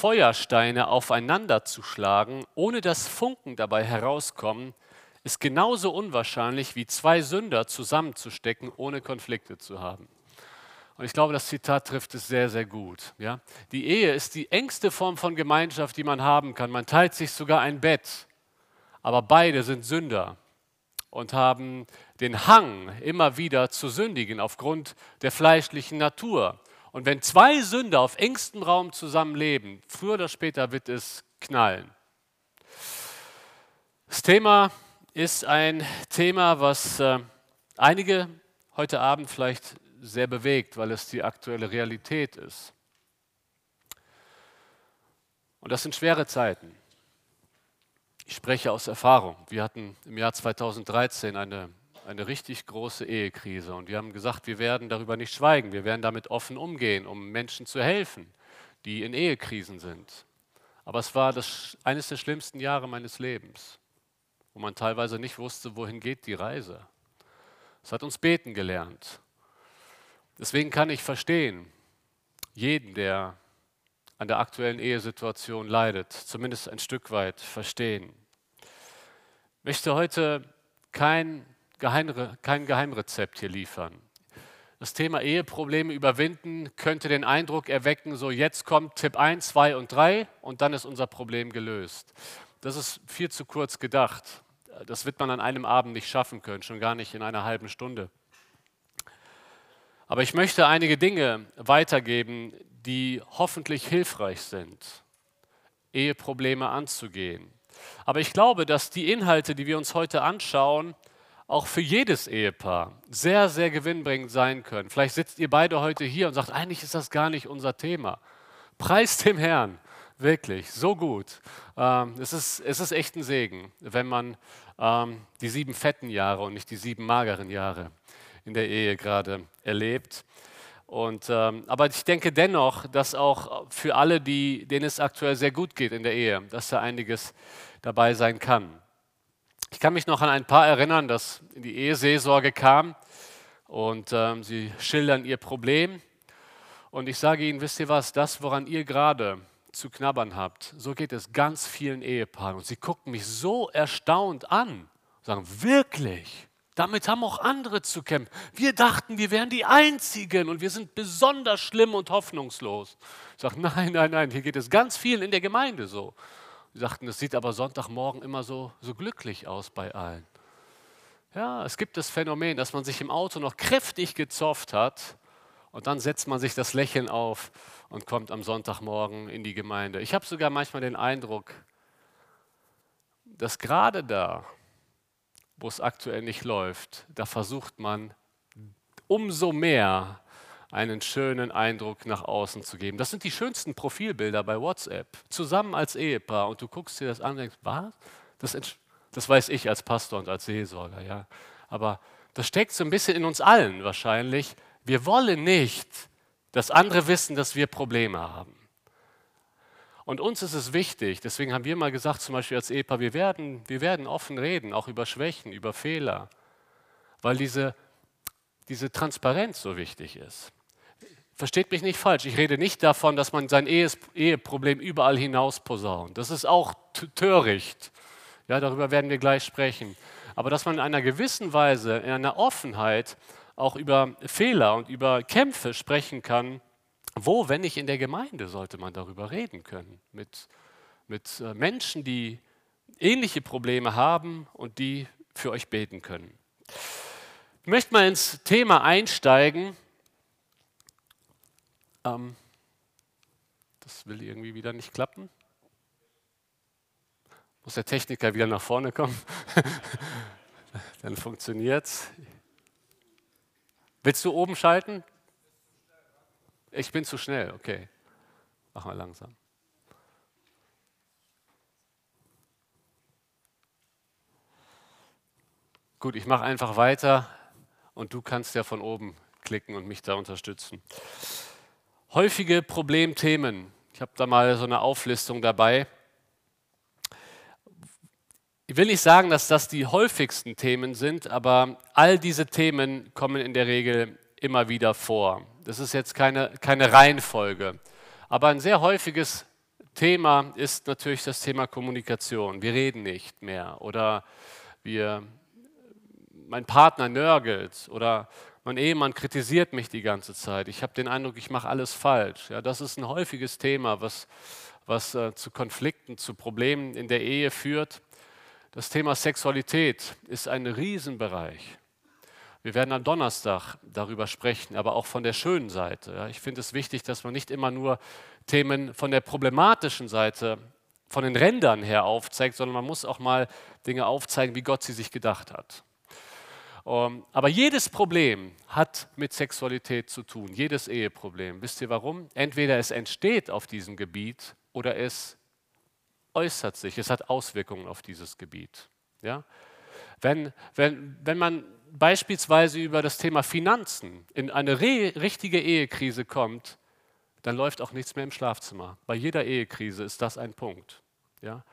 Feuersteine aufeinander zu schlagen, ohne dass Funken dabei herauskommen, ist genauso unwahrscheinlich wie zwei Sünder zusammenzustecken, ohne Konflikte zu haben. Und ich glaube, das Zitat trifft es sehr, sehr gut. Ja? Die Ehe ist die engste Form von Gemeinschaft, die man haben kann. Man teilt sich sogar ein Bett, aber beide sind Sünder und haben den Hang, immer wieder zu sündigen aufgrund der fleischlichen Natur. Und wenn zwei Sünder auf engstem Raum zusammenleben, früher oder später wird es knallen. Das Thema ist ein Thema, was äh, einige heute Abend vielleicht sehr bewegt, weil es die aktuelle Realität ist. Und das sind schwere Zeiten. Ich spreche aus Erfahrung. Wir hatten im Jahr 2013 eine, eine richtig große Ehekrise und wir haben gesagt, wir werden darüber nicht schweigen, wir werden damit offen umgehen, um Menschen zu helfen, die in Ehekrisen sind. Aber es war das, eines der schlimmsten Jahre meines Lebens, wo man teilweise nicht wusste, wohin geht die Reise. Es hat uns beten gelernt. Deswegen kann ich verstehen, jeden, der an der aktuellen Ehesituation leidet, zumindest ein Stück weit verstehen. Ich möchte heute kein, Geheimre kein Geheimrezept hier liefern. Das Thema Eheprobleme überwinden könnte den Eindruck erwecken, so jetzt kommt Tipp 1, 2 und 3 und dann ist unser Problem gelöst. Das ist viel zu kurz gedacht. Das wird man an einem Abend nicht schaffen können, schon gar nicht in einer halben Stunde. Aber ich möchte einige Dinge weitergeben, die hoffentlich hilfreich sind, Eheprobleme anzugehen. Aber ich glaube, dass die Inhalte, die wir uns heute anschauen, auch für jedes Ehepaar sehr, sehr gewinnbringend sein können. Vielleicht sitzt ihr beide heute hier und sagt, eigentlich ist das gar nicht unser Thema. Preis dem Herrn, wirklich, so gut. Ähm, es, ist, es ist echt ein Segen, wenn man ähm, die sieben fetten Jahre und nicht die sieben mageren Jahre in der Ehe gerade erlebt. Und, ähm, aber ich denke dennoch, dass auch für alle, die, denen es aktuell sehr gut geht in der Ehe, dass da einiges dabei sein kann. Ich kann mich noch an ein paar erinnern, dass in die Eheseelsorge kam und ähm, sie schildern ihr Problem. Und ich sage Ihnen, wisst ihr was, das, woran ihr gerade zu knabbern habt, so geht es ganz vielen Ehepaaren. Und sie gucken mich so erstaunt an, sagen, wirklich? Damit haben auch andere zu kämpfen. Wir dachten, wir wären die Einzigen und wir sind besonders schlimm und hoffnungslos. Ich sage, nein, nein, nein, hier geht es ganz vielen in der Gemeinde so. Sie sagten, es sieht aber Sonntagmorgen immer so, so glücklich aus bei allen. Ja, es gibt das Phänomen, dass man sich im Auto noch kräftig gezofft hat und dann setzt man sich das Lächeln auf und kommt am Sonntagmorgen in die Gemeinde. Ich habe sogar manchmal den Eindruck, dass gerade da, wo es aktuell nicht läuft, da versucht man umso mehr einen schönen Eindruck nach außen zu geben. Das sind die schönsten Profilbilder bei WhatsApp, zusammen als Ehepaar. Und du guckst dir das an und denkst, was? Das, das weiß ich als Pastor und als Seelsorger, ja. Aber das steckt so ein bisschen in uns allen wahrscheinlich. Wir wollen nicht, dass andere wissen, dass wir Probleme haben. Und uns ist es wichtig, deswegen haben wir mal gesagt, zum Beispiel als Ehepaar, wir werden, wir werden offen reden, auch über Schwächen, über Fehler, weil diese, diese Transparenz so wichtig ist. Versteht mich nicht falsch, ich rede nicht davon, dass man sein Eheproblem überall hinaus posaunt. Das ist auch töricht. Ja, darüber werden wir gleich sprechen. Aber dass man in einer gewissen Weise, in einer Offenheit auch über Fehler und über Kämpfe sprechen kann, wo, wenn nicht in der Gemeinde, sollte man darüber reden können? Mit, mit äh, Menschen, die ähnliche Probleme haben und die für euch beten können. Ich möchte mal ins Thema einsteigen. Ähm, das will irgendwie wieder nicht klappen. Muss der Techniker wieder nach vorne kommen? Dann funktioniert es. Willst du oben schalten? Ich bin zu schnell, okay. Mach mal langsam. Gut, ich mache einfach weiter und du kannst ja von oben klicken und mich da unterstützen. Häufige Problemthemen. Ich habe da mal so eine Auflistung dabei. Ich will nicht sagen, dass das die häufigsten Themen sind, aber all diese Themen kommen in der Regel immer wieder vor. Das ist jetzt keine, keine Reihenfolge. Aber ein sehr häufiges Thema ist natürlich das Thema Kommunikation. Wir reden nicht mehr oder wir, mein Partner nörgelt oder mein Ehemann kritisiert mich die ganze Zeit. Ich habe den Eindruck, ich mache alles falsch. Ja, das ist ein häufiges Thema, was, was äh, zu Konflikten, zu Problemen in der Ehe führt. Das Thema Sexualität ist ein Riesenbereich. Wir werden am Donnerstag darüber sprechen, aber auch von der schönen Seite. Ja, ich finde es wichtig, dass man nicht immer nur Themen von der problematischen Seite, von den Rändern her aufzeigt, sondern man muss auch mal Dinge aufzeigen, wie Gott sie sich gedacht hat. Ähm, aber jedes Problem hat mit Sexualität zu tun, jedes Eheproblem. Wisst ihr warum? Entweder es entsteht auf diesem Gebiet oder es äußert sich, es hat Auswirkungen auf dieses Gebiet. Ja? Wenn, wenn, wenn man beispielsweise über das Thema Finanzen in eine richtige Ehekrise kommt, dann läuft auch nichts mehr im Schlafzimmer. Bei jeder Ehekrise ist das ein Punkt. Ja?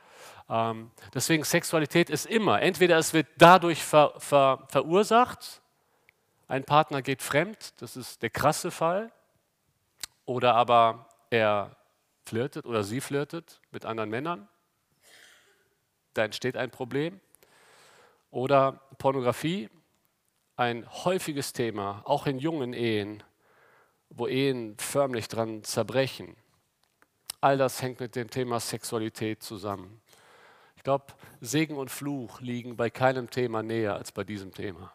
Ähm, deswegen Sexualität ist immer, entweder es wird dadurch ver, ver, verursacht, ein Partner geht fremd, das ist der krasse Fall, oder aber er flirtet oder sie flirtet mit anderen Männern, da entsteht ein Problem. Oder Pornografie, ein häufiges Thema, auch in jungen Ehen, wo Ehen förmlich dran zerbrechen. All das hängt mit dem Thema Sexualität zusammen. Glaube, Segen und Fluch liegen bei keinem Thema näher als bei diesem Thema.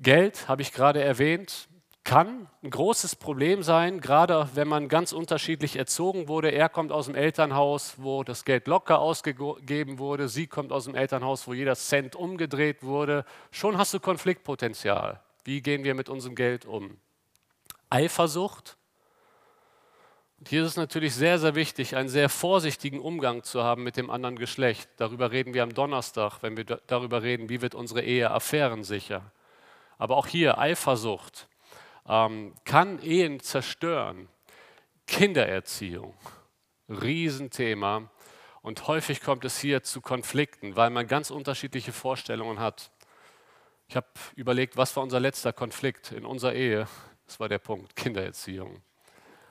Geld, habe ich gerade erwähnt, kann ein großes Problem sein, gerade wenn man ganz unterschiedlich erzogen wurde. Er kommt aus dem Elternhaus, wo das Geld locker ausgegeben wurde. Sie kommt aus dem Elternhaus, wo jeder Cent umgedreht wurde. Schon hast du Konfliktpotenzial. Wie gehen wir mit unserem Geld um? Eifersucht. Und hier ist es natürlich sehr, sehr wichtig, einen sehr vorsichtigen Umgang zu haben mit dem anderen Geschlecht. Darüber reden wir am Donnerstag, wenn wir darüber reden, wie wird unsere Ehe affärensicher. Aber auch hier Eifersucht ähm, kann Ehen zerstören. Kindererziehung, Riesenthema. Und häufig kommt es hier zu Konflikten, weil man ganz unterschiedliche Vorstellungen hat. Ich habe überlegt, was war unser letzter Konflikt in unserer Ehe? Das war der Punkt, Kindererziehung.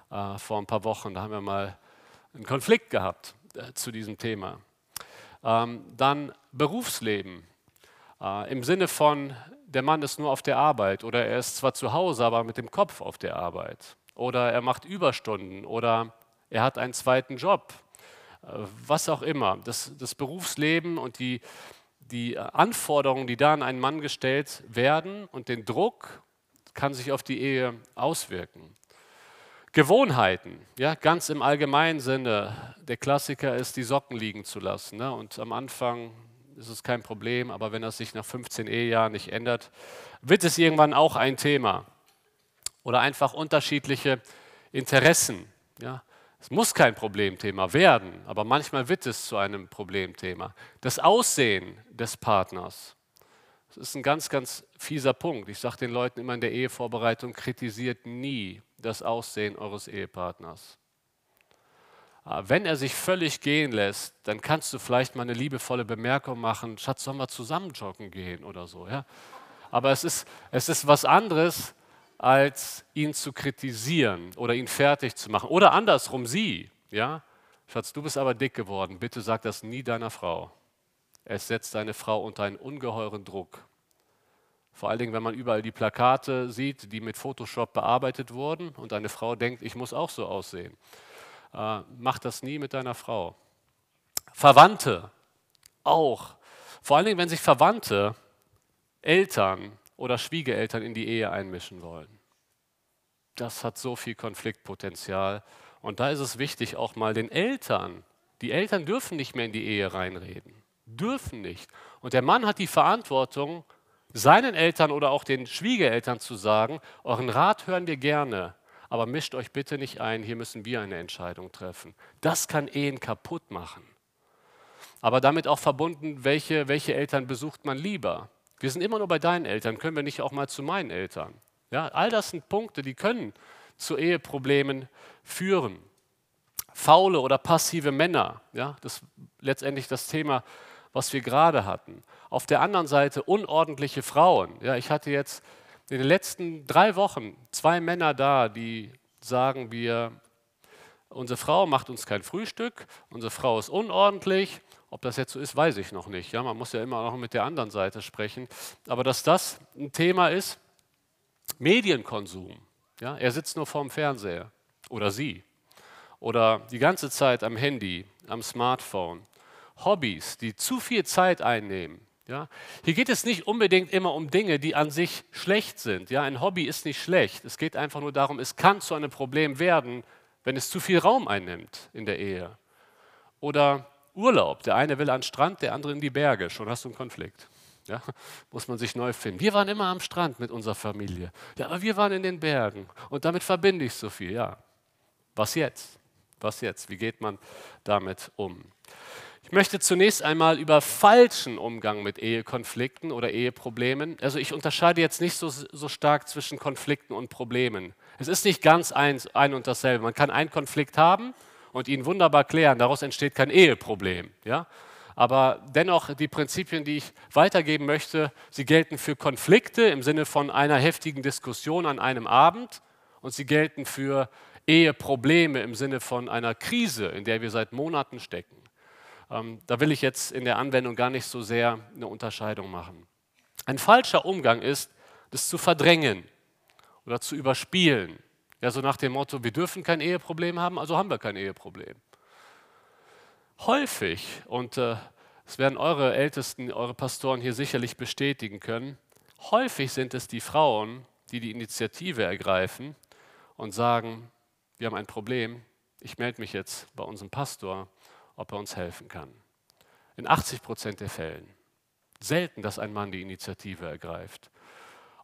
Äh, vor ein paar Wochen, da haben wir mal einen Konflikt gehabt äh, zu diesem Thema. Ähm, dann Berufsleben. Äh, Im Sinne von, der Mann ist nur auf der Arbeit oder er ist zwar zu Hause, aber mit dem Kopf auf der Arbeit. Oder er macht Überstunden oder er hat einen zweiten Job. Äh, was auch immer. Das, das Berufsleben und die, die Anforderungen, die da an einen Mann gestellt werden und den Druck kann sich auf die Ehe auswirken. Gewohnheiten, ja, ganz im allgemeinen Sinne. Der Klassiker ist, die Socken liegen zu lassen. Ne? Und am Anfang ist es kein Problem, aber wenn das sich nach 15 Ehejahren nicht ändert, wird es irgendwann auch ein Thema. Oder einfach unterschiedliche Interessen. Ja? Es muss kein Problemthema werden, aber manchmal wird es zu einem Problemthema. Das Aussehen des Partners. Das ist ein ganz, ganz fieser Punkt. Ich sage den Leuten immer in der Ehevorbereitung, kritisiert nie das Aussehen eures Ehepartners. Ah, wenn er sich völlig gehen lässt, dann kannst du vielleicht mal eine liebevolle Bemerkung machen, Schatz, sollen wir zusammen joggen gehen oder so. Ja? Aber es ist, es ist was anderes, als ihn zu kritisieren oder ihn fertig zu machen. Oder andersrum, sie. Ja? Schatz, du bist aber dick geworden, bitte sag das nie deiner Frau. Es setzt deine Frau unter einen ungeheuren Druck. Vor allen Dingen, wenn man überall die Plakate sieht, die mit Photoshop bearbeitet wurden und eine Frau denkt, ich muss auch so aussehen äh, mach das nie mit deiner Frau. Verwandte auch. Vor allen Dingen, wenn sich Verwandte, Eltern oder Schwiegereltern in die Ehe einmischen wollen. Das hat so viel Konfliktpotenzial. Und da ist es wichtig, auch mal den Eltern, die Eltern dürfen nicht mehr in die Ehe reinreden. Dürfen nicht. Und der Mann hat die Verantwortung, seinen Eltern oder auch den Schwiegereltern zu sagen, euren Rat hören wir gerne, aber mischt euch bitte nicht ein, hier müssen wir eine Entscheidung treffen. Das kann Ehen kaputt machen. Aber damit auch verbunden, welche, welche Eltern besucht man lieber? Wir sind immer nur bei deinen Eltern, können wir nicht auch mal zu meinen Eltern? Ja, all das sind Punkte, die können zu Eheproblemen führen. Faule oder passive Männer, ja, das ist letztendlich das Thema, was wir gerade hatten. Auf der anderen Seite unordentliche Frauen. Ja, ich hatte jetzt in den letzten drei Wochen zwei Männer da, die sagen, wir unsere Frau macht uns kein Frühstück, unsere Frau ist unordentlich. Ob das jetzt so ist, weiß ich noch nicht. Ja, man muss ja immer noch mit der anderen Seite sprechen. Aber dass das ein Thema ist, Medienkonsum. Ja, er sitzt nur vorm Fernseher oder sie oder die ganze Zeit am Handy, am Smartphone. Hobbys, die zu viel Zeit einnehmen. Ja? Hier geht es nicht unbedingt immer um Dinge, die an sich schlecht sind. Ja? Ein Hobby ist nicht schlecht. Es geht einfach nur darum, es kann zu einem Problem werden, wenn es zu viel Raum einnimmt in der Ehe. Oder Urlaub. Der eine will an den Strand, der andere in die Berge. Schon hast du einen Konflikt. Ja, muss man sich neu finden. Wir waren immer am Strand mit unserer Familie. Ja, aber wir waren in den Bergen. Und damit verbinde ich so viel. Ja, was jetzt? Was jetzt? Wie geht man damit um? Ich möchte zunächst einmal über falschen Umgang mit Ehekonflikten oder Eheproblemen. Also ich unterscheide jetzt nicht so, so stark zwischen Konflikten und Problemen. Es ist nicht ganz ein, ein und dasselbe. Man kann einen Konflikt haben und ihn wunderbar klären. Daraus entsteht kein Eheproblem. Ja? Aber dennoch, die Prinzipien, die ich weitergeben möchte, sie gelten für Konflikte im Sinne von einer heftigen Diskussion an einem Abend und sie gelten für Eheprobleme im Sinne von einer Krise, in der wir seit Monaten stecken. Ähm, da will ich jetzt in der Anwendung gar nicht so sehr eine Unterscheidung machen. Ein falscher Umgang ist, das zu verdrängen oder zu überspielen. Ja, so nach dem Motto, wir dürfen kein Eheproblem haben, also haben wir kein Eheproblem. Häufig, und äh, das werden eure Ältesten, eure Pastoren hier sicherlich bestätigen können, häufig sind es die Frauen, die die Initiative ergreifen und sagen, wir haben ein Problem, ich melde mich jetzt bei unserem Pastor ob er uns helfen kann. In 80 Prozent der Fällen. Selten, dass ein Mann die Initiative ergreift.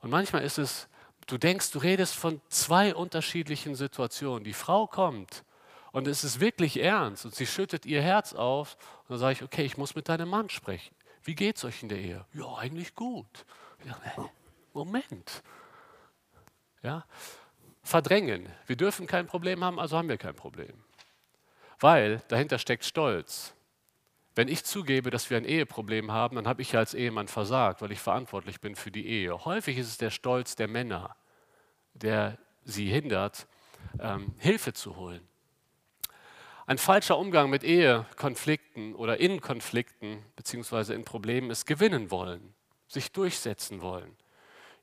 Und manchmal ist es, du denkst, du redest von zwei unterschiedlichen Situationen. Die Frau kommt und es ist wirklich ernst und sie schüttet ihr Herz auf. Und dann sage ich, okay, ich muss mit deinem Mann sprechen. Wie geht es euch in der Ehe? Ja, eigentlich gut. Ja, Moment. Ja? Verdrängen. Wir dürfen kein Problem haben, also haben wir kein Problem. Weil dahinter steckt Stolz. Wenn ich zugebe, dass wir ein Eheproblem haben, dann habe ich als Ehemann versagt, weil ich verantwortlich bin für die Ehe. Häufig ist es der Stolz der Männer, der sie hindert, ähm, Hilfe zu holen. Ein falscher Umgang mit Ehekonflikten oder in Konflikten beziehungsweise in Problemen ist gewinnen wollen, sich durchsetzen wollen.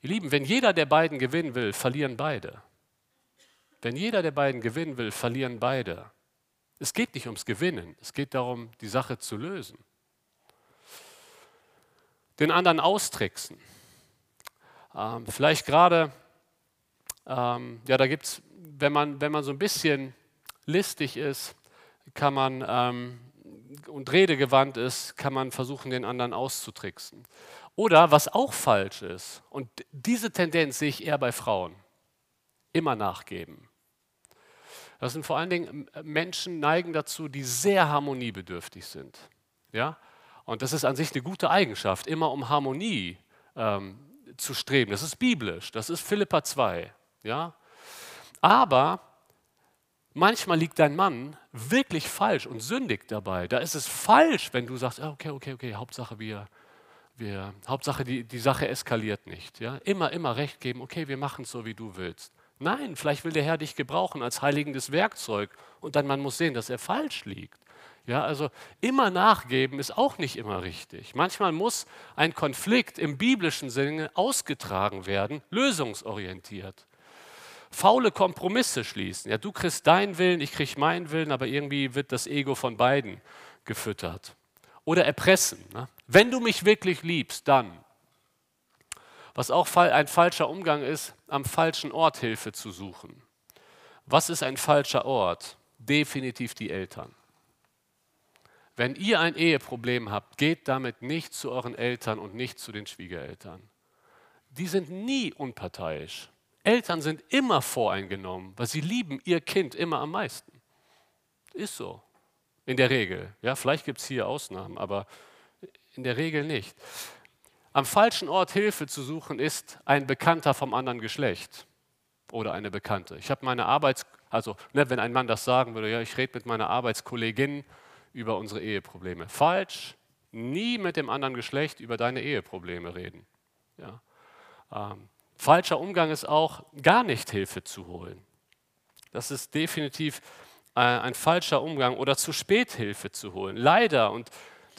Ihr Lieben, wenn jeder der beiden gewinnen will, verlieren beide. Wenn jeder der beiden gewinnen will, verlieren beide. Es geht nicht ums Gewinnen, es geht darum, die Sache zu lösen. Den anderen austricksen. Ähm, vielleicht gerade, ähm, ja, da gibt es, wenn man, wenn man so ein bisschen listig ist, kann man ähm, und redegewandt ist, kann man versuchen, den anderen auszutricksen. Oder was auch falsch ist, und diese Tendenz sehe ich eher bei Frauen, immer nachgeben. Das sind vor allen Dingen äh, Menschen neigen dazu, die sehr harmoniebedürftig sind. Ja? Und das ist an sich eine gute Eigenschaft, immer um Harmonie ähm, zu streben. Das ist biblisch, das ist Philippa 2. Ja? Aber manchmal liegt dein Mann wirklich falsch und sündig dabei. Da ist es falsch, wenn du sagst, ah, okay, okay, okay, Hauptsache wir, wir Hauptsache die, die Sache eskaliert nicht. Ja? Immer, immer recht geben, okay, wir machen es so, wie du willst. Nein, vielleicht will der Herr dich gebrauchen als heiligendes Werkzeug und dann man muss sehen, dass er falsch liegt. Ja, also immer nachgeben ist auch nicht immer richtig. Manchmal muss ein Konflikt im biblischen Sinne ausgetragen werden, lösungsorientiert. Faule Kompromisse schließen. Ja, du kriegst deinen Willen, ich krieg meinen Willen, aber irgendwie wird das Ego von beiden gefüttert. Oder erpressen. Ne? Wenn du mich wirklich liebst, dann. Was auch ein falscher Umgang ist, am falschen Ort Hilfe zu suchen. Was ist ein falscher Ort? Definitiv die Eltern. Wenn ihr ein Eheproblem habt, geht damit nicht zu euren Eltern und nicht zu den Schwiegereltern. Die sind nie unparteiisch. Eltern sind immer voreingenommen, weil sie lieben ihr Kind immer am meisten. Ist so. In der Regel. Ja, vielleicht gibt es hier Ausnahmen, aber in der Regel nicht. Am falschen Ort Hilfe zu suchen ist ein Bekannter vom anderen Geschlecht oder eine Bekannte. Ich habe meine Arbeits, also ne, wenn ein Mann das sagen würde, ja, ich rede mit meiner Arbeitskollegin über unsere Eheprobleme. Falsch, nie mit dem anderen Geschlecht über deine Eheprobleme reden. Ja. Ähm, falscher Umgang ist auch, gar nicht Hilfe zu holen. Das ist definitiv ein falscher Umgang oder zu spät Hilfe zu holen. Leider, und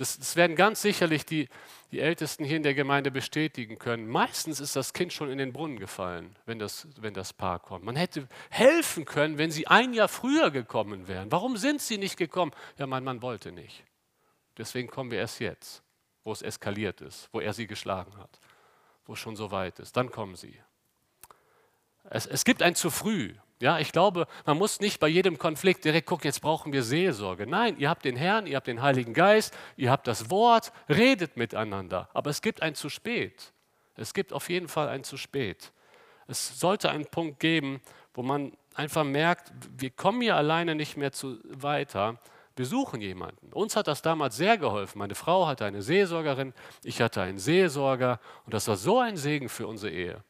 das, das werden ganz sicherlich die, die Ältesten hier in der Gemeinde bestätigen können. Meistens ist das Kind schon in den Brunnen gefallen, wenn das, wenn das Paar kommt. Man hätte helfen können, wenn sie ein Jahr früher gekommen wären. Warum sind sie nicht gekommen? Ja, mein Mann wollte nicht. Deswegen kommen wir erst jetzt, wo es eskaliert ist, wo er sie geschlagen hat, wo es schon so weit ist. Dann kommen sie. Es, es gibt ein zu früh. Ja, ich glaube, man muss nicht bei jedem Konflikt direkt gucken, jetzt brauchen wir Seelsorge. Nein, ihr habt den Herrn, ihr habt den Heiligen Geist, ihr habt das Wort, redet miteinander. Aber es gibt ein zu spät. Es gibt auf jeden Fall ein zu spät. Es sollte einen Punkt geben, wo man einfach merkt, wir kommen hier alleine nicht mehr zu, weiter. Wir suchen jemanden. Uns hat das damals sehr geholfen. Meine Frau hatte eine Seelsorgerin, ich hatte einen Seelsorger und das war so ein Segen für unsere Ehe.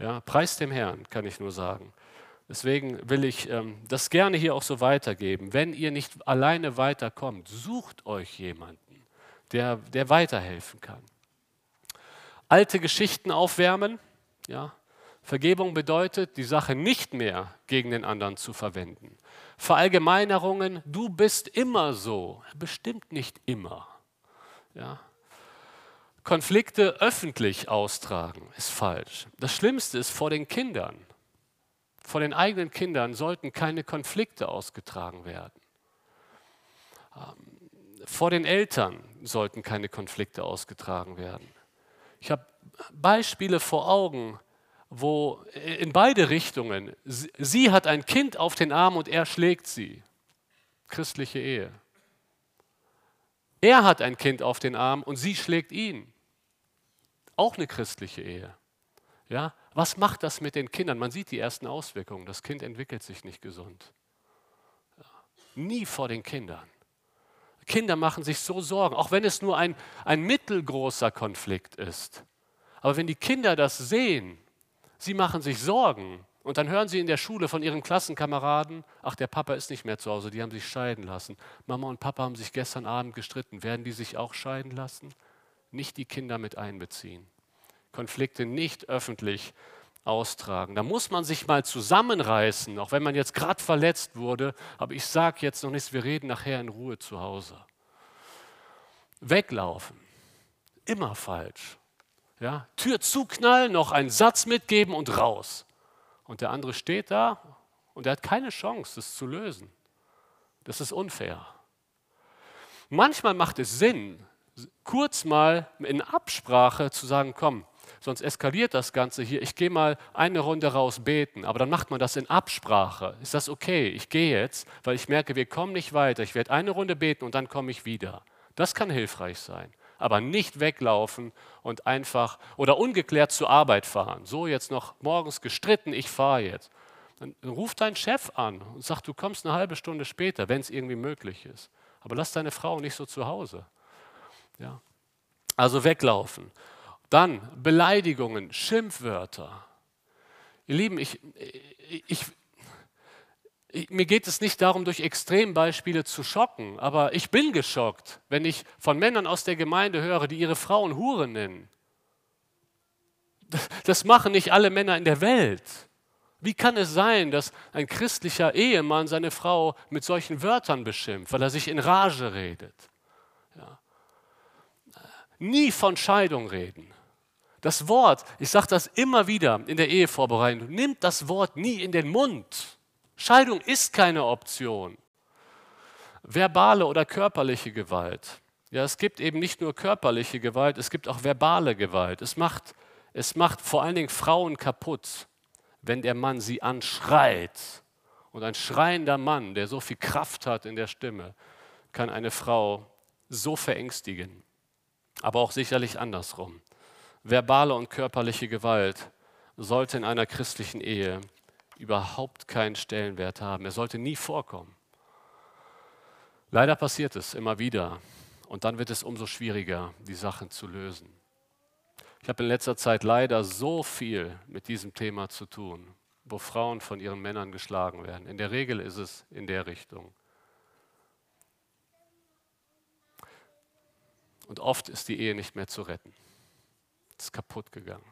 Ja, preis dem Herrn, kann ich nur sagen. Deswegen will ich ähm, das gerne hier auch so weitergeben. Wenn ihr nicht alleine weiterkommt, sucht euch jemanden, der, der weiterhelfen kann. Alte Geschichten aufwärmen. Ja. Vergebung bedeutet, die Sache nicht mehr gegen den anderen zu verwenden. Verallgemeinerungen, du bist immer so, bestimmt nicht immer. Ja. Konflikte öffentlich austragen ist falsch. Das Schlimmste ist vor den Kindern. Vor den eigenen Kindern sollten keine Konflikte ausgetragen werden. Ähm, vor den Eltern sollten keine Konflikte ausgetragen werden. Ich habe Beispiele vor Augen, wo in beide Richtungen, sie hat ein Kind auf den Arm und er schlägt sie. Christliche Ehe. Er hat ein Kind auf den Arm und sie schlägt ihn. Auch eine christliche Ehe. Ja, was macht das mit den Kindern? Man sieht die ersten Auswirkungen. Das Kind entwickelt sich nicht gesund. Nie vor den Kindern. Kinder machen sich so Sorgen, auch wenn es nur ein, ein mittelgroßer Konflikt ist. Aber wenn die Kinder das sehen, sie machen sich Sorgen und dann hören sie in der Schule von ihren Klassenkameraden, ach, der Papa ist nicht mehr zu Hause, die haben sich scheiden lassen. Mama und Papa haben sich gestern Abend gestritten. Werden die sich auch scheiden lassen? Nicht die Kinder mit einbeziehen. Konflikte nicht öffentlich austragen. Da muss man sich mal zusammenreißen, auch wenn man jetzt gerade verletzt wurde. Aber ich sage jetzt noch nichts, wir reden nachher in Ruhe zu Hause. Weglaufen, immer falsch. Ja? Tür zuknallen, noch einen Satz mitgeben und raus. Und der andere steht da und er hat keine Chance, das zu lösen. Das ist unfair. Manchmal macht es Sinn, kurz mal in Absprache zu sagen, komm, sonst eskaliert das Ganze hier. Ich gehe mal eine Runde raus beten, aber dann macht man das in Absprache. Ist das okay? Ich gehe jetzt, weil ich merke, wir kommen nicht weiter. Ich werde eine Runde beten und dann komme ich wieder. Das kann hilfreich sein. Aber nicht weglaufen und einfach oder ungeklärt zur Arbeit fahren. So jetzt noch morgens gestritten, ich fahre jetzt. Dann ruf deinen Chef an und sag, du kommst eine halbe Stunde später, wenn es irgendwie möglich ist. Aber lass deine Frau nicht so zu Hause. Ja. Also weglaufen. Dann Beleidigungen, Schimpfwörter. Ihr Lieben, ich, ich, ich, mir geht es nicht darum, durch Extrembeispiele zu schocken, aber ich bin geschockt, wenn ich von Männern aus der Gemeinde höre, die ihre Frauen Hure nennen. Das machen nicht alle Männer in der Welt. Wie kann es sein, dass ein christlicher Ehemann seine Frau mit solchen Wörtern beschimpft, weil er sich in Rage redet? Ja. Nie von Scheidung reden. Das Wort, ich sage das immer wieder in der Ehevorbereitung, nimmt das Wort nie in den Mund. Scheidung ist keine Option. Verbale oder körperliche Gewalt. Ja, es gibt eben nicht nur körperliche Gewalt, es gibt auch verbale Gewalt. Es macht, es macht vor allen Dingen Frauen kaputt, wenn der Mann sie anschreit. Und ein schreiender Mann, der so viel Kraft hat in der Stimme, kann eine Frau so verängstigen. Aber auch sicherlich andersrum verbale und körperliche Gewalt sollte in einer christlichen Ehe überhaupt keinen Stellenwert haben. Er sollte nie vorkommen. Leider passiert es immer wieder und dann wird es umso schwieriger, die Sachen zu lösen. Ich habe in letzter Zeit leider so viel mit diesem Thema zu tun, wo Frauen von ihren Männern geschlagen werden. In der Regel ist es in der Richtung. Und oft ist die Ehe nicht mehr zu retten ist kaputt gegangen.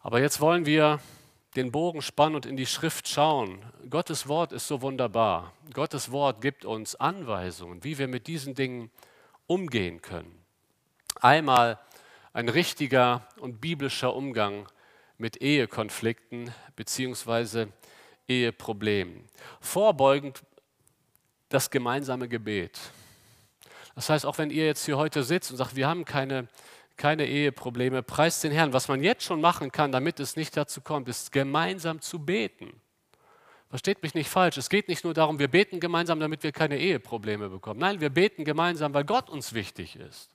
Aber jetzt wollen wir den Bogen spannen und in die Schrift schauen, Gottes Wort ist so wunderbar. Gottes Wort gibt uns Anweisungen, wie wir mit diesen Dingen umgehen können. Einmal ein richtiger und biblischer Umgang mit Ehekonflikten bzw. Eheproblemen. Vorbeugend das gemeinsame Gebet. Das heißt, auch wenn ihr jetzt hier heute sitzt und sagt, wir haben keine, keine Eheprobleme, preist den Herrn. Was man jetzt schon machen kann, damit es nicht dazu kommt, ist gemeinsam zu beten. Versteht mich nicht falsch. Es geht nicht nur darum, wir beten gemeinsam, damit wir keine Eheprobleme bekommen. Nein, wir beten gemeinsam, weil Gott uns wichtig ist.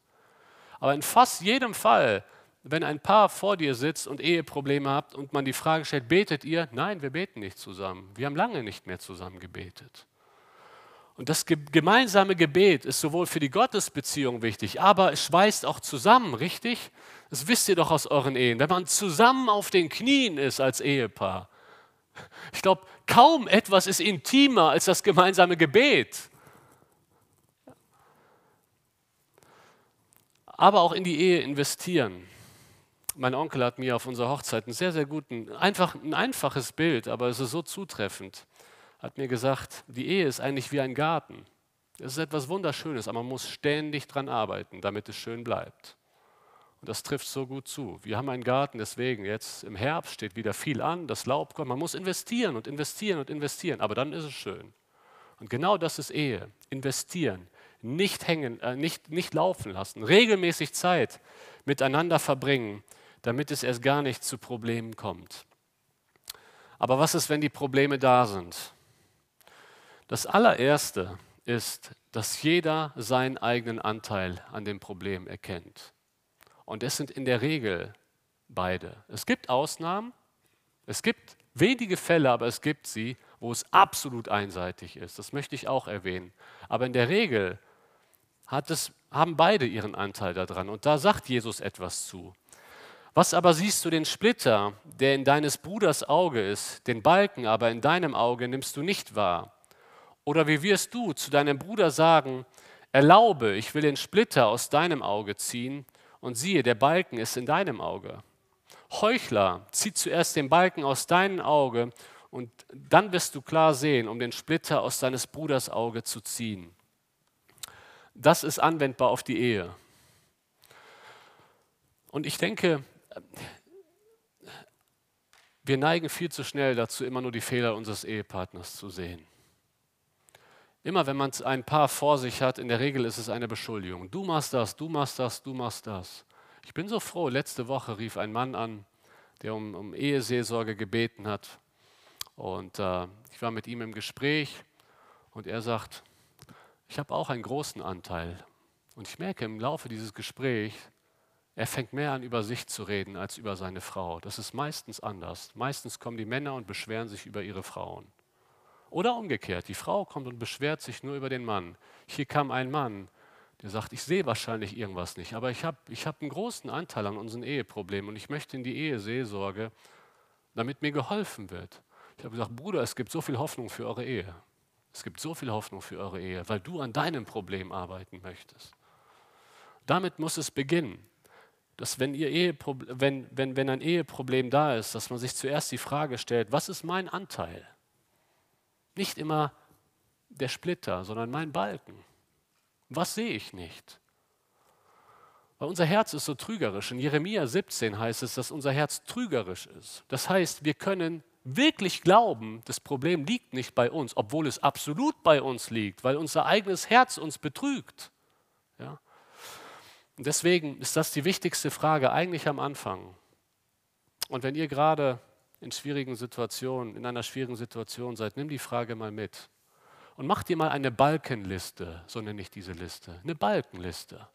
Aber in fast jedem Fall, wenn ein Paar vor dir sitzt und Eheprobleme habt und man die Frage stellt, betet ihr? Nein, wir beten nicht zusammen. Wir haben lange nicht mehr zusammen gebetet. Und das gemeinsame Gebet ist sowohl für die Gottesbeziehung wichtig, aber es schweißt auch zusammen, richtig? Das wisst ihr doch aus euren Ehen. Wenn man zusammen auf den Knien ist als Ehepaar, ich glaube, kaum etwas ist intimer als das gemeinsame Gebet. Aber auch in die Ehe investieren. Mein Onkel hat mir auf unserer Hochzeit einen sehr, sehr guten, einfach, ein einfaches Bild, aber es ist so zutreffend hat mir gesagt, die Ehe ist eigentlich wie ein Garten. Es ist etwas Wunderschönes, aber man muss ständig dran arbeiten, damit es schön bleibt. Und das trifft so gut zu. Wir haben einen Garten, deswegen jetzt im Herbst steht wieder viel an, das Laub kommt. Man muss investieren und investieren und investieren, aber dann ist es schön. Und genau das ist Ehe. Investieren, nicht hängen, äh, nicht, nicht laufen lassen, regelmäßig Zeit miteinander verbringen, damit es erst gar nicht zu Problemen kommt. Aber was ist, wenn die Probleme da sind? Das allererste ist, dass jeder seinen eigenen Anteil an dem Problem erkennt. Und es sind in der Regel beide. Es gibt Ausnahmen, es gibt wenige Fälle, aber es gibt sie, wo es absolut einseitig ist. Das möchte ich auch erwähnen. Aber in der Regel es, haben beide ihren Anteil daran. Und da sagt Jesus etwas zu. Was aber siehst du den Splitter, der in deines Bruders Auge ist, den Balken aber in deinem Auge nimmst du nicht wahr? Oder wie wirst du zu deinem Bruder sagen, erlaube, ich will den Splitter aus deinem Auge ziehen und siehe, der Balken ist in deinem Auge. Heuchler, zieh zuerst den Balken aus deinem Auge und dann wirst du klar sehen, um den Splitter aus deines Bruders Auge zu ziehen. Das ist anwendbar auf die Ehe. Und ich denke, wir neigen viel zu schnell dazu, immer nur die Fehler unseres Ehepartners zu sehen. Immer wenn man ein Paar vor sich hat, in der Regel ist es eine Beschuldigung. Du machst das, du machst das, du machst das. Ich bin so froh, letzte Woche rief ein Mann an, der um, um Eheseelsorge gebeten hat. Und äh, ich war mit ihm im Gespräch und er sagt, ich habe auch einen großen Anteil. Und ich merke im Laufe dieses Gesprächs, er fängt mehr an, über sich zu reden als über seine Frau. Das ist meistens anders. Meistens kommen die Männer und beschweren sich über ihre Frauen. Oder umgekehrt, die Frau kommt und beschwert sich nur über den Mann. Hier kam ein Mann, der sagt, ich sehe wahrscheinlich irgendwas nicht, aber ich habe ich hab einen großen Anteil an unseren Eheproblemen und ich möchte in die Eheseelsorge, damit mir geholfen wird. Ich habe gesagt, Bruder, es gibt so viel Hoffnung für eure Ehe. Es gibt so viel Hoffnung für eure Ehe, weil du an deinem Problem arbeiten möchtest. Damit muss es beginnen, dass wenn, ihr wenn, wenn, wenn ein Eheproblem da ist, dass man sich zuerst die Frage stellt, was ist mein Anteil? Nicht immer der Splitter, sondern mein Balken. Was sehe ich nicht? Weil unser Herz ist so trügerisch. In Jeremia 17 heißt es, dass unser Herz trügerisch ist. Das heißt, wir können wirklich glauben, das Problem liegt nicht bei uns, obwohl es absolut bei uns liegt, weil unser eigenes Herz uns betrügt. Ja? Und deswegen ist das die wichtigste Frage eigentlich am Anfang. Und wenn ihr gerade in schwierigen Situationen, in einer schwierigen Situation seid, nimm die Frage mal mit. Und mach dir mal eine Balkenliste, so nenne ich diese Liste. Eine Balkenliste.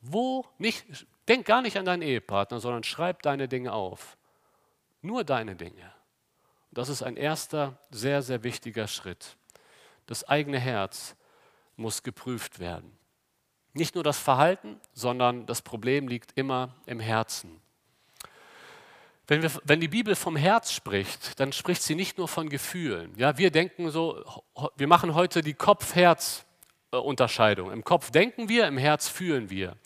Wo nicht, denk gar nicht an deinen Ehepartner, sondern schreib deine Dinge auf. Nur deine Dinge. Das ist ein erster, sehr, sehr wichtiger Schritt. Das eigene Herz muss geprüft werden. Nicht nur das Verhalten, sondern das Problem liegt immer im Herzen. Wenn, wir, wenn, die Bibel vom Herz spricht, dann spricht sie nicht nur von Gefühlen. Ja, wir denken so, wir machen heute die Kopf-Herz-Unterscheidung. Im Kopf denken wir, im Herz fühlen wir.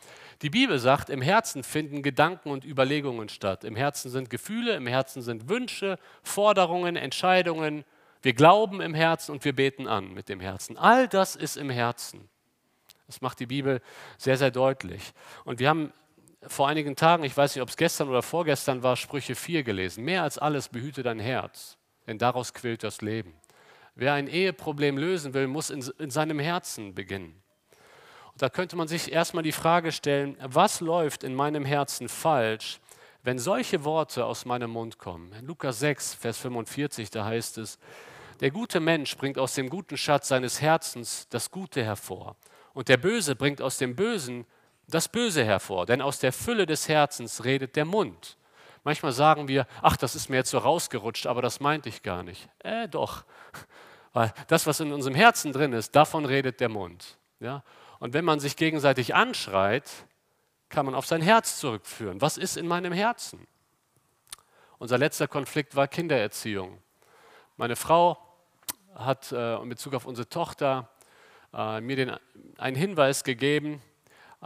Die Bibel sagt, im Herzen finden Gedanken und Überlegungen statt. Im Herzen sind Gefühle, im Herzen sind Wünsche, Forderungen, Entscheidungen. Wir glauben im Herzen und wir beten an mit dem Herzen. All das ist im Herzen. Das macht die Bibel sehr, sehr deutlich. Und wir haben vor einigen Tagen, ich weiß nicht, ob es gestern oder vorgestern war, Sprüche 4 gelesen. Mehr als alles behüte dein Herz, denn daraus quillt das Leben. Wer ein Eheproblem lösen will, muss in, in seinem Herzen beginnen. Und da könnte man sich erstmal die Frage stellen, was läuft in meinem Herzen falsch, wenn solche Worte aus meinem Mund kommen. In Lukas 6, Vers 45, da heißt es, der gute Mensch bringt aus dem guten Schatz seines Herzens das Gute hervor. Und der Böse bringt aus dem Bösen das Böse hervor, denn aus der Fülle des Herzens redet der Mund. Manchmal sagen wir, ach, das ist mir jetzt so rausgerutscht, aber das meinte ich gar nicht. Äh, doch. Weil das, was in unserem Herzen drin ist, davon redet der Mund. Ja? Und wenn man sich gegenseitig anschreit, kann man auf sein Herz zurückführen. Was ist in meinem Herzen? Unser letzter Konflikt war Kindererziehung. Meine Frau hat äh, in Bezug auf unsere Tochter äh, mir den, einen Hinweis gegeben,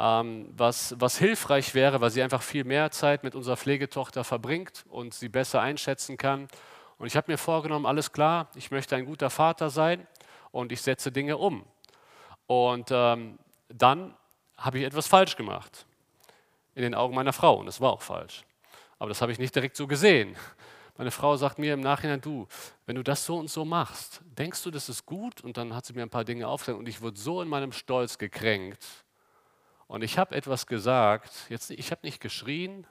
was, was hilfreich wäre, weil sie einfach viel mehr Zeit mit unserer Pflegetochter verbringt und sie besser einschätzen kann. Und ich habe mir vorgenommen, alles klar, ich möchte ein guter Vater sein und ich setze Dinge um. Und ähm, dann habe ich etwas falsch gemacht in den Augen meiner Frau und es war auch falsch. Aber das habe ich nicht direkt so gesehen. Meine Frau sagt mir im Nachhinein, du, wenn du das so und so machst, denkst du, das ist gut? Und dann hat sie mir ein paar Dinge aufgezeigt und ich wurde so in meinem Stolz gekränkt. Und ich habe etwas gesagt, jetzt, ich habe nicht geschrien,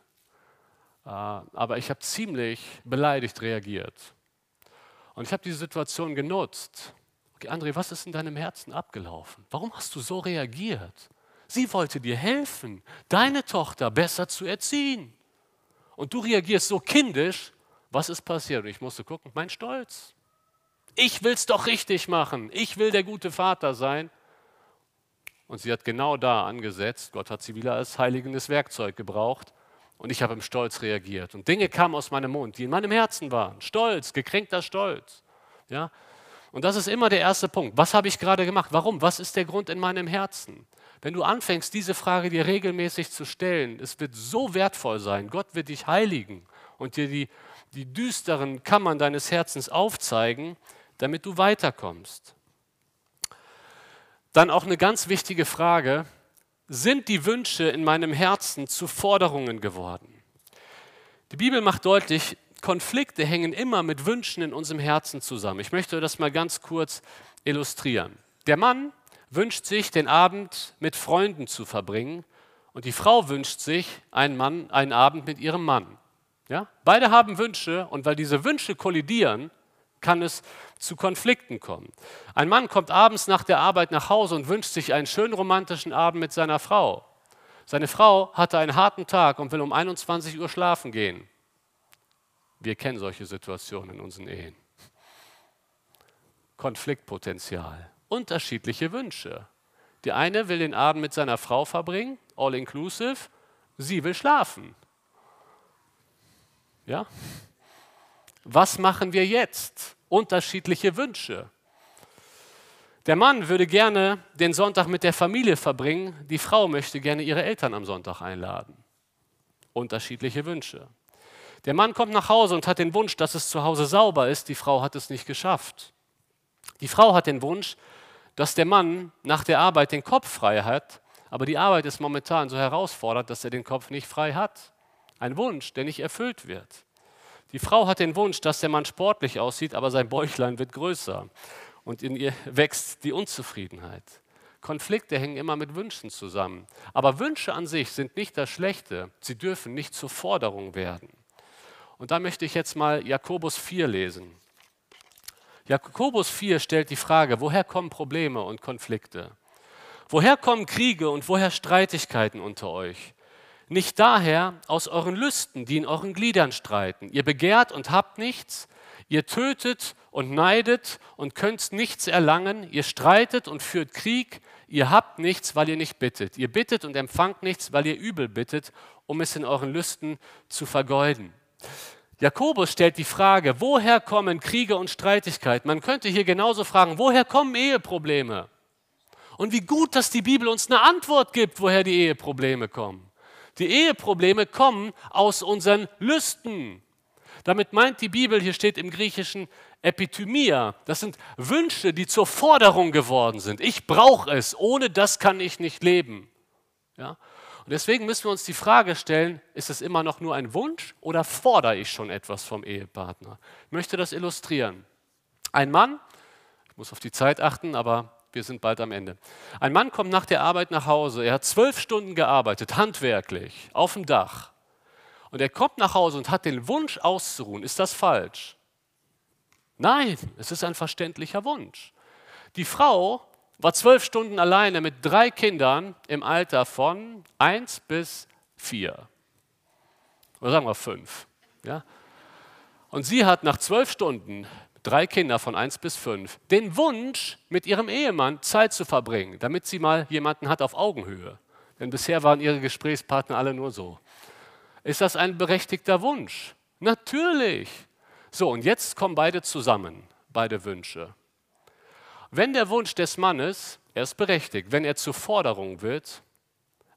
äh, aber ich habe ziemlich beleidigt reagiert. Und ich habe diese Situation genutzt. Okay, André, was ist in deinem Herzen abgelaufen? Warum hast du so reagiert? Sie wollte dir helfen, deine Tochter besser zu erziehen. Und du reagierst so kindisch, was ist passiert? Und ich musste gucken, mein Stolz. Ich will es doch richtig machen. Ich will der gute Vater sein. Und sie hat genau da angesetzt. Gott hat sie wieder als heiligendes Werkzeug gebraucht. Und ich habe im Stolz reagiert. Und Dinge kamen aus meinem Mund, die in meinem Herzen waren. Stolz, gekränkter Stolz. Ja? Und das ist immer der erste Punkt. Was habe ich gerade gemacht? Warum? Was ist der Grund in meinem Herzen? Wenn du anfängst, diese Frage dir regelmäßig zu stellen, es wird so wertvoll sein. Gott wird dich heiligen und dir die die düsteren Kammern deines Herzens aufzeigen, damit du weiterkommst. Dann auch eine ganz wichtige Frage, sind die Wünsche in meinem Herzen zu Forderungen geworden? Die Bibel macht deutlich, Konflikte hängen immer mit Wünschen in unserem Herzen zusammen. Ich möchte das mal ganz kurz illustrieren. Der Mann wünscht sich, den Abend mit Freunden zu verbringen und die Frau wünscht sich einen, Mann, einen Abend mit ihrem Mann. Ja? Beide haben Wünsche und weil diese Wünsche kollidieren, kann es zu Konflikten kommen. Ein Mann kommt abends nach der Arbeit nach Hause und wünscht sich einen schönen romantischen Abend mit seiner Frau. Seine Frau hatte einen harten Tag und will um 21 Uhr schlafen gehen. Wir kennen solche Situationen in unseren Ehen. Konfliktpotenzial, unterschiedliche Wünsche. Die eine will den Abend mit seiner Frau verbringen, all inclusive, sie will schlafen. Ja? Was machen wir jetzt? Unterschiedliche Wünsche. Der Mann würde gerne den Sonntag mit der Familie verbringen, die Frau möchte gerne ihre Eltern am Sonntag einladen. Unterschiedliche Wünsche. Der Mann kommt nach Hause und hat den Wunsch, dass es zu Hause sauber ist, die Frau hat es nicht geschafft. Die Frau hat den Wunsch, dass der Mann nach der Arbeit den Kopf frei hat, aber die Arbeit ist momentan so herausfordernd, dass er den Kopf nicht frei hat. Ein Wunsch, der nicht erfüllt wird. Die Frau hat den Wunsch, dass der Mann sportlich aussieht, aber sein Bäuchlein wird größer und in ihr wächst die Unzufriedenheit. Konflikte hängen immer mit Wünschen zusammen. Aber Wünsche an sich sind nicht das Schlechte. Sie dürfen nicht zur Forderung werden. Und da möchte ich jetzt mal Jakobus 4 lesen. Jakobus 4 stellt die Frage, woher kommen Probleme und Konflikte? Woher kommen Kriege und woher Streitigkeiten unter euch? Nicht daher aus euren Lüsten, die in euren Gliedern streiten. Ihr begehrt und habt nichts, ihr tötet und neidet und könnt nichts erlangen, ihr streitet und führt Krieg, ihr habt nichts, weil ihr nicht bittet. Ihr bittet und empfangt nichts, weil ihr übel bittet, um es in euren Lüsten zu vergeuden. Jakobus stellt die Frage, woher kommen Kriege und Streitigkeiten? Man könnte hier genauso fragen, woher kommen Eheprobleme? Und wie gut, dass die Bibel uns eine Antwort gibt, woher die Eheprobleme kommen. Die Eheprobleme kommen aus unseren Lüsten. Damit meint die Bibel, hier steht im Griechischen Epithymia, das sind Wünsche, die zur Forderung geworden sind. Ich brauche es, ohne das kann ich nicht leben. Ja? Und deswegen müssen wir uns die Frage stellen, ist es immer noch nur ein Wunsch oder fordere ich schon etwas vom Ehepartner? Ich möchte das illustrieren. Ein Mann, ich muss auf die Zeit achten, aber wir sind bald am Ende. Ein Mann kommt nach der Arbeit nach Hause. Er hat zwölf Stunden gearbeitet, handwerklich, auf dem Dach. Und er kommt nach Hause und hat den Wunsch auszuruhen. Ist das falsch? Nein, es ist ein verständlicher Wunsch. Die Frau war zwölf Stunden alleine mit drei Kindern im Alter von eins bis vier. Oder sagen wir fünf. Ja? Und sie hat nach zwölf Stunden drei Kinder von eins bis fünf, den Wunsch, mit ihrem Ehemann Zeit zu verbringen, damit sie mal jemanden hat auf Augenhöhe. Denn bisher waren ihre Gesprächspartner alle nur so. Ist das ein berechtigter Wunsch? Natürlich. So, und jetzt kommen beide zusammen, beide Wünsche. Wenn der Wunsch des Mannes, er ist berechtigt, wenn er zur Forderung wird,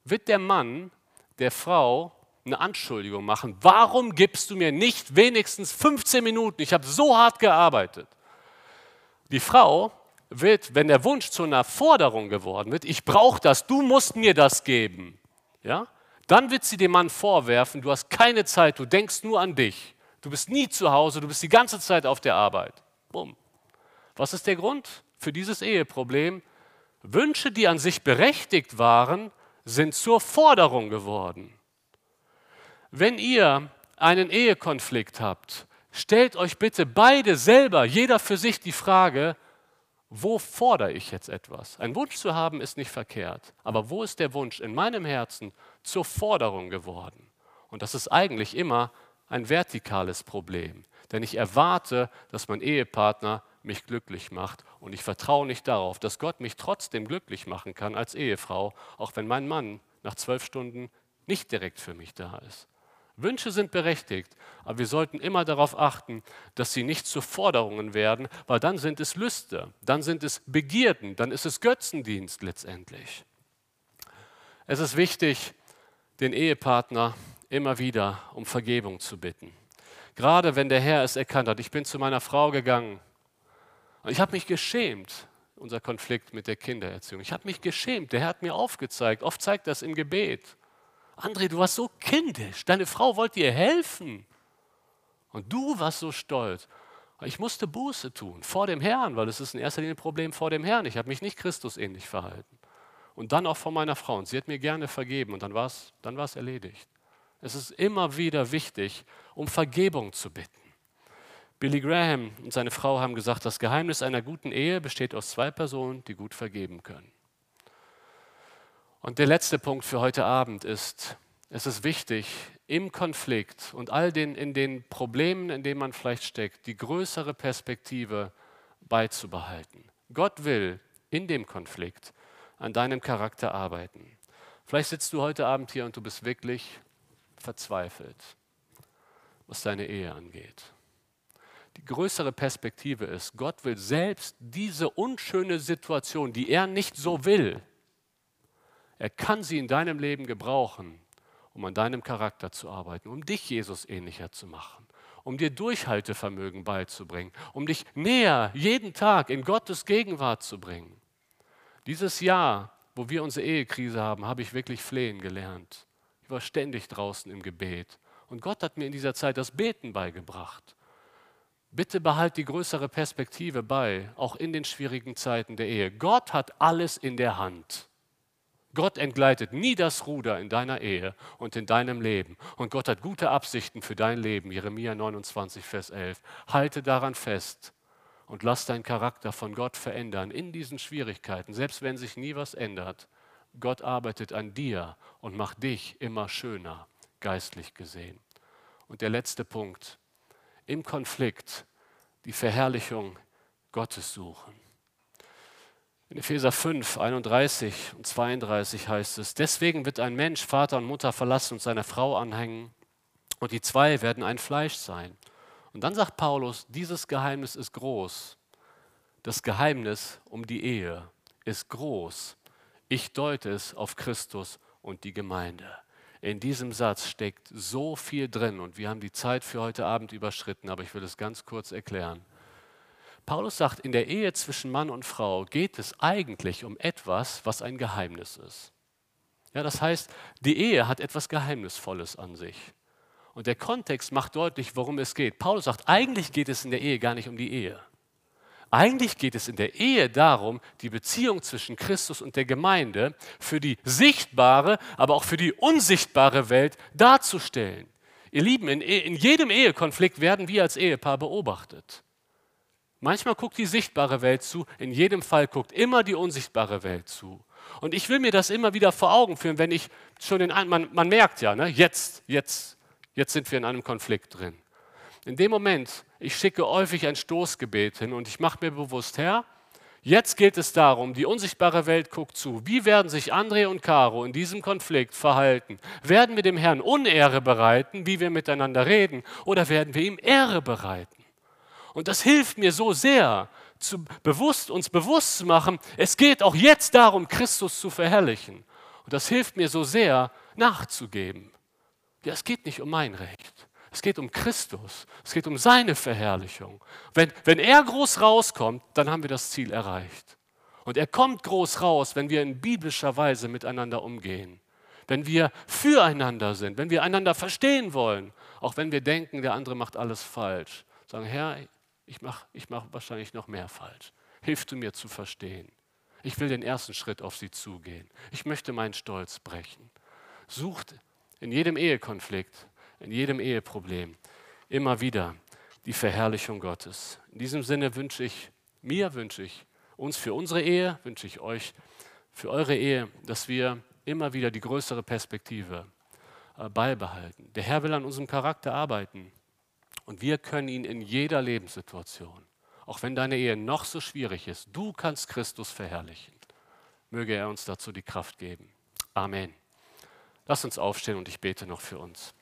wird der Mann der Frau eine Anschuldigung machen. Warum gibst du mir nicht wenigstens 15 Minuten? Ich habe so hart gearbeitet. Die Frau wird, wenn der Wunsch zu einer Forderung geworden wird, ich brauche das, du musst mir das geben, ja, dann wird sie dem Mann vorwerfen, du hast keine Zeit, du denkst nur an dich. Du bist nie zu Hause, du bist die ganze Zeit auf der Arbeit. Bumm. Was ist der Grund für dieses Eheproblem? Wünsche, die an sich berechtigt waren, sind zur Forderung geworden. Wenn ihr einen Ehekonflikt habt, stellt euch bitte beide selber, jeder für sich die Frage, wo fordere ich jetzt etwas? Ein Wunsch zu haben ist nicht verkehrt, aber wo ist der Wunsch in meinem Herzen zur Forderung geworden? Und das ist eigentlich immer ein vertikales Problem, denn ich erwarte, dass mein Ehepartner mich glücklich macht und ich vertraue nicht darauf, dass Gott mich trotzdem glücklich machen kann als Ehefrau, auch wenn mein Mann nach zwölf Stunden nicht direkt für mich da ist. Wünsche sind berechtigt, aber wir sollten immer darauf achten, dass sie nicht zu Forderungen werden, weil dann sind es Lüste, dann sind es Begierden, dann ist es Götzendienst letztendlich. Es ist wichtig, den Ehepartner immer wieder um Vergebung zu bitten. Gerade wenn der Herr es erkannt hat. Ich bin zu meiner Frau gegangen und ich habe mich geschämt, unser Konflikt mit der Kindererziehung. Ich habe mich geschämt. Der Herr hat mir aufgezeigt. Oft zeigt das im Gebet. André, du warst so kindisch, deine Frau wollte dir helfen. Und du warst so stolz. Ich musste Buße tun vor dem Herrn, weil es ist in erster Linie ein Problem vor dem Herrn. Ich habe mich nicht Christusähnlich verhalten. Und dann auch vor meiner Frau. Und sie hat mir gerne vergeben und dann war es dann erledigt. Es ist immer wieder wichtig, um Vergebung zu bitten. Billy Graham und seine Frau haben gesagt, das Geheimnis einer guten Ehe besteht aus zwei Personen, die gut vergeben können. Und der letzte Punkt für heute Abend ist, es ist wichtig, im Konflikt und all den, in den Problemen, in denen man vielleicht steckt, die größere Perspektive beizubehalten. Gott will in dem Konflikt an deinem Charakter arbeiten. Vielleicht sitzt du heute Abend hier und du bist wirklich verzweifelt, was deine Ehe angeht. Die größere Perspektive ist, Gott will selbst diese unschöne Situation, die er nicht so will, er kann sie in deinem Leben gebrauchen, um an deinem Charakter zu arbeiten, um dich Jesus ähnlicher zu machen, um dir Durchhaltevermögen beizubringen, um dich näher jeden Tag in Gottes Gegenwart zu bringen. Dieses Jahr, wo wir unsere Ehekrise haben, habe ich wirklich flehen gelernt. Ich war ständig draußen im Gebet. Und Gott hat mir in dieser Zeit das Beten beigebracht. Bitte behalt die größere Perspektive bei, auch in den schwierigen Zeiten der Ehe. Gott hat alles in der Hand. Gott entgleitet nie das Ruder in deiner Ehe und in deinem Leben. Und Gott hat gute Absichten für dein Leben. Jeremia 29, Vers 11. Halte daran fest und lass deinen Charakter von Gott verändern in diesen Schwierigkeiten, selbst wenn sich nie was ändert. Gott arbeitet an dir und macht dich immer schöner, geistlich gesehen. Und der letzte Punkt, im Konflikt die Verherrlichung Gottes suchen. In Epheser 5, 31 und 32 heißt es, deswegen wird ein Mensch Vater und Mutter verlassen und seiner Frau anhängen und die zwei werden ein Fleisch sein. Und dann sagt Paulus, dieses Geheimnis ist groß, das Geheimnis um die Ehe. ist groß. Ich deute es auf Christus und die Gemeinde. In diesem Satz steckt so viel drin und wir haben die Zeit für heute Abend überschritten, aber ich will es ganz kurz erklären. Paulus sagt, in der Ehe zwischen Mann und Frau geht es eigentlich um etwas, was ein Geheimnis ist. Ja, das heißt, die Ehe hat etwas Geheimnisvolles an sich. Und der Kontext macht deutlich, worum es geht. Paulus sagt, eigentlich geht es in der Ehe gar nicht um die Ehe. Eigentlich geht es in der Ehe darum, die Beziehung zwischen Christus und der Gemeinde für die sichtbare, aber auch für die unsichtbare Welt darzustellen. Ihr Lieben, in, in jedem Ehekonflikt werden wir als Ehepaar beobachtet. Manchmal guckt die sichtbare Welt zu, in jedem Fall guckt immer die unsichtbare Welt zu. Und ich will mir das immer wieder vor Augen führen, wenn ich schon in einem, man, man merkt ja, ne, jetzt, jetzt, jetzt sind wir in einem Konflikt drin. In dem Moment, ich schicke häufig ein Stoßgebet hin und ich mache mir bewusst, Herr, jetzt geht es darum, die unsichtbare Welt guckt zu. Wie werden sich André und Caro in diesem Konflikt verhalten? Werden wir dem Herrn Unehre bereiten, wie wir miteinander reden, oder werden wir ihm Ehre bereiten? Und das hilft mir so sehr, zu bewusst, uns bewusst zu machen, es geht auch jetzt darum, Christus zu verherrlichen. Und das hilft mir so sehr, nachzugeben. Ja, es geht nicht um mein Recht. Es geht um Christus. Es geht um seine Verherrlichung. Wenn, wenn er groß rauskommt, dann haben wir das Ziel erreicht. Und er kommt groß raus, wenn wir in biblischer Weise miteinander umgehen. Wenn wir füreinander sind, wenn wir einander verstehen wollen, auch wenn wir denken, der andere macht alles falsch. Sagen, Herr, ich mache ich mach wahrscheinlich noch mehr falsch. Hilf du mir zu verstehen. Ich will den ersten Schritt auf sie zugehen. Ich möchte meinen Stolz brechen. Sucht in jedem Ehekonflikt, in jedem Eheproblem immer wieder die Verherrlichung Gottes. In diesem Sinne wünsche ich mir, wünsche ich uns für unsere Ehe, wünsche ich euch für eure Ehe, dass wir immer wieder die größere Perspektive äh, beibehalten. Der Herr will an unserem Charakter arbeiten. Und wir können ihn in jeder Lebenssituation, auch wenn deine Ehe noch so schwierig ist, du kannst Christus verherrlichen. Möge er uns dazu die Kraft geben. Amen. Lass uns aufstehen und ich bete noch für uns.